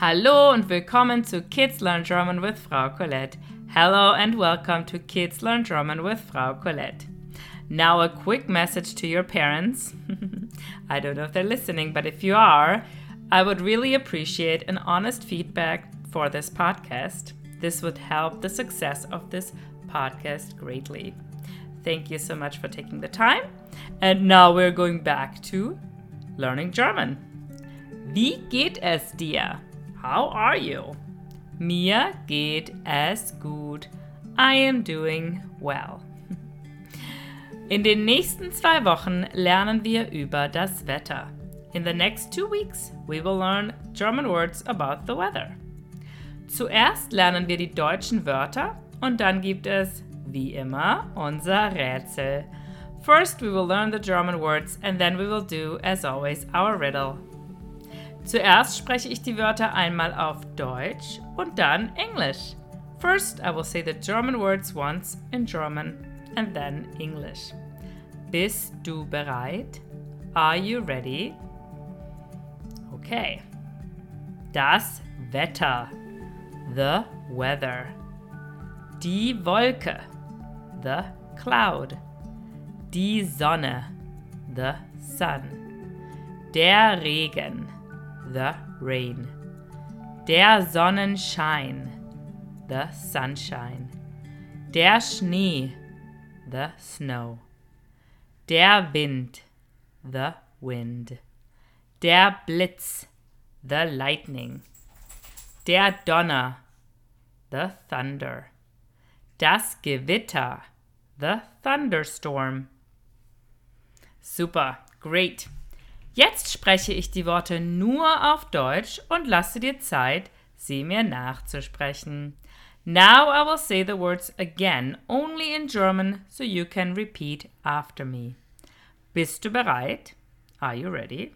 Hallo und willkommen zu Kids Learn German with Frau Colette. Hello and welcome to Kids Learn German with Frau Colette. Now, a quick message to your parents. I don't know if they're listening, but if you are, I would really appreciate an honest feedback for this podcast. This would help the success of this podcast greatly. Thank you so much for taking the time. And now we're going back to learning German. Wie geht es dir? How are you? Mir geht es gut. I am doing well. In den nächsten zwei Wochen lernen wir über das Wetter. In the next two weeks, we will learn German words about the weather. Zuerst lernen wir die deutschen Wörter und dann gibt es, wie immer, unser Rätsel. First, we will learn the German words and then we will do, as always, our riddle. Zuerst spreche ich die Wörter einmal auf Deutsch und dann Englisch. First, I will say the German words once in German and then English. Bist du bereit? Are you ready? Okay. Das Wetter. The weather. Die Wolke. The cloud. Die Sonne. The sun. Der Regen. The rain. Der Sonnenschein. The sunshine. Der Schnee. The snow. Der Wind. The wind. Der Blitz. The lightning. Der Donner. The thunder. Das Gewitter. The thunderstorm. Super, great. Jetzt spreche ich die Worte nur auf Deutsch und lasse dir Zeit, sie mir nachzusprechen. Now I will say the words again, only in German, so you can repeat after me. Bist du bereit? Are you ready?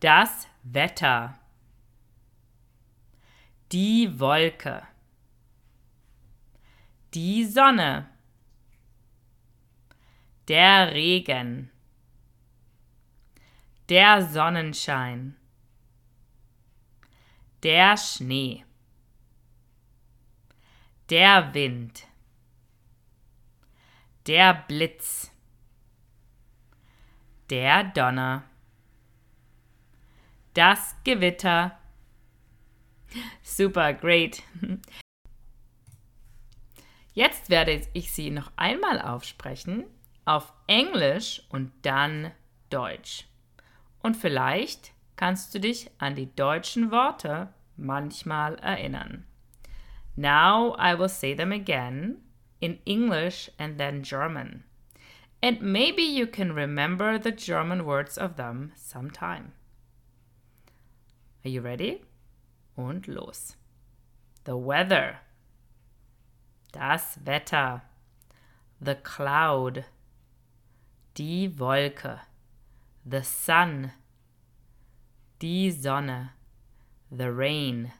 Das Wetter. Die Wolke. Die Sonne. Der Regen. Der Sonnenschein. Der Schnee. Der Wind. Der Blitz. Der Donner. Das Gewitter. Super, great. Jetzt werde ich sie noch einmal aufsprechen, auf Englisch und dann Deutsch. Und vielleicht kannst du dich an die deutschen Worte manchmal erinnern. Now I will say them again in English and then German. And maybe you can remember the German words of them sometime. Are you ready? Und los. The weather. Das Wetter. The cloud. Die Wolke. The sun. Die Sonne. The rain.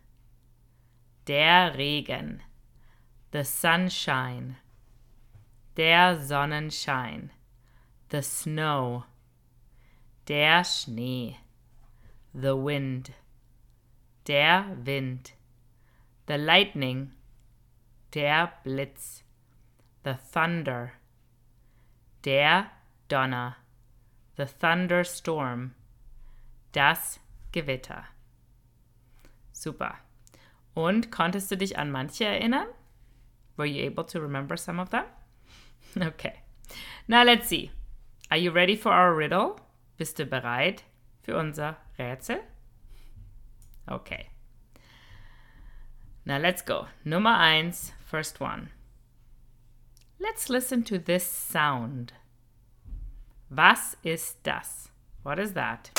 Der Regen. The sunshine. Der Sonnenschein. The snow. Der Schnee. The wind. Der Wind. The lightning. Der Blitz. The thunder. Der Donner. The thunderstorm. Das Gewitter. Super. Und konntest du dich an manche erinnern? Were you able to remember some of them? Okay. Now let's see. Are you ready for our riddle? Bist du bereit für unser Rätsel? Okay. Now let's go. Nummer eins, first one. Let's listen to this sound. Was ist das? What is that?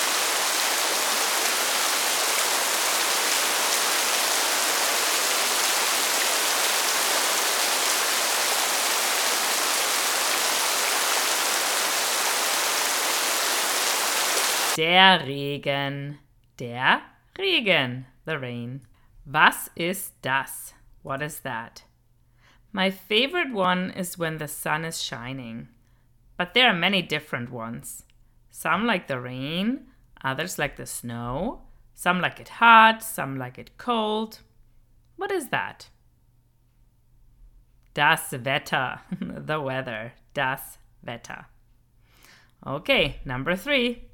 Der Regen. Der Regen. The rain. Was ist das? What is that? My favorite one is when the sun is shining. But there are many different ones. Some like the rain, others like the snow, Some like it hot, some like it cold. What is that? Das Wetter, the weather. Das Wetter. Okay, number three.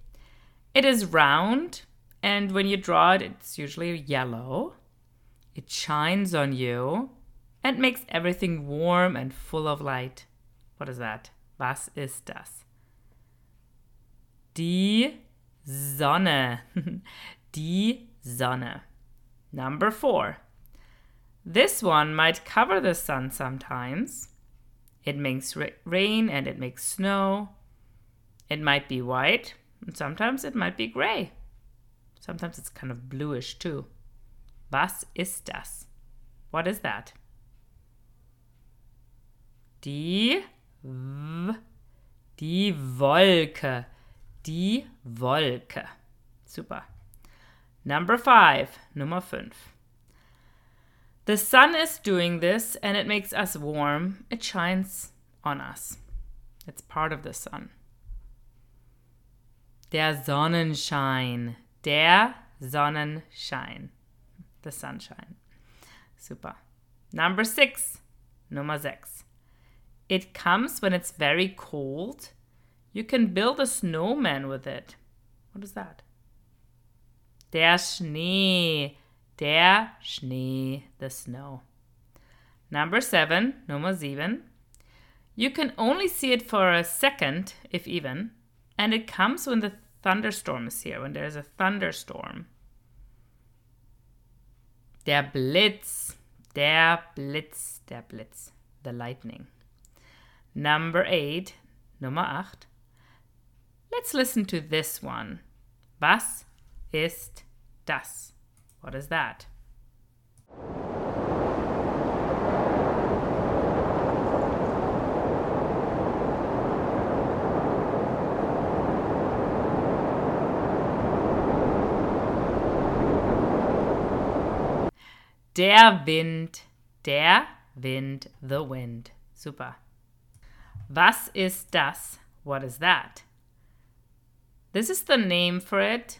It is round, and when you draw it, it's usually yellow. It shines on you and makes everything warm and full of light. What is that? Was ist das? Die Sonne. Die Sonne. Number four. This one might cover the sun sometimes. It makes rain and it makes snow. It might be white, and sometimes it might be gray. Sometimes it's kind of bluish too. Was ist das? What is that? Die die Wolke. Die Wolke. Super. Number five. Nummer fünf. The sun is doing this and it makes us warm. It shines on us. It's part of the sun. Der Sonnenschein. Der Sonnenschein. The sunshine. Super. Number six. Nummer sechs. It comes when it's very cold. You can build a snowman with it. What is that? Der Schnee. Der Schnee, the snow. Number seven, Nummer sieben. You can only see it for a second, if even, and it comes when the thunderstorm is here, when there's a thunderstorm. Der Blitz, der Blitz, der Blitz, the lightning. Number eight, Nummer acht. Let's listen to this one. Was ist das? What is that? Der Wind, der Wind, the wind. Super. Was ist das? What is that? This is the name for it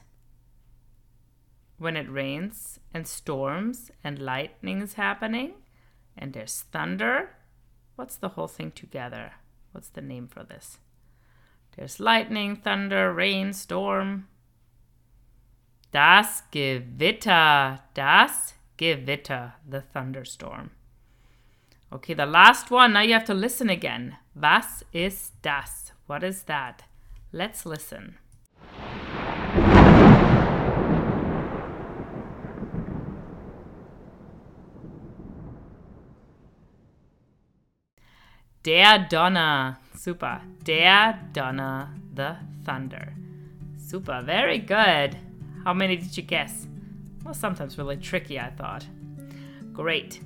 when it rains and storms and lightning is happening and there's thunder. What's the whole thing together? What's the name for this? There's lightning, thunder, rain, storm. Das Gewitter. Das Gewitter. The thunderstorm. Okay, the last one. Now you have to listen again. Was ist das? What is that? Let's listen. Der Donner. Super. Der Donner. The thunder. Super. Very good. How many did you guess? Well, sometimes really tricky, I thought. Great.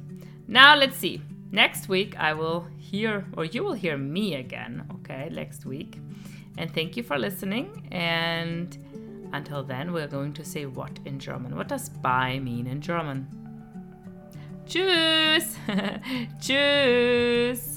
Now let's see. Next week I will hear, or you will hear me again, okay, next week. And thank you for listening. And until then, we're going to say what in German. What does bye mean in German? Tschüss! Tschüss!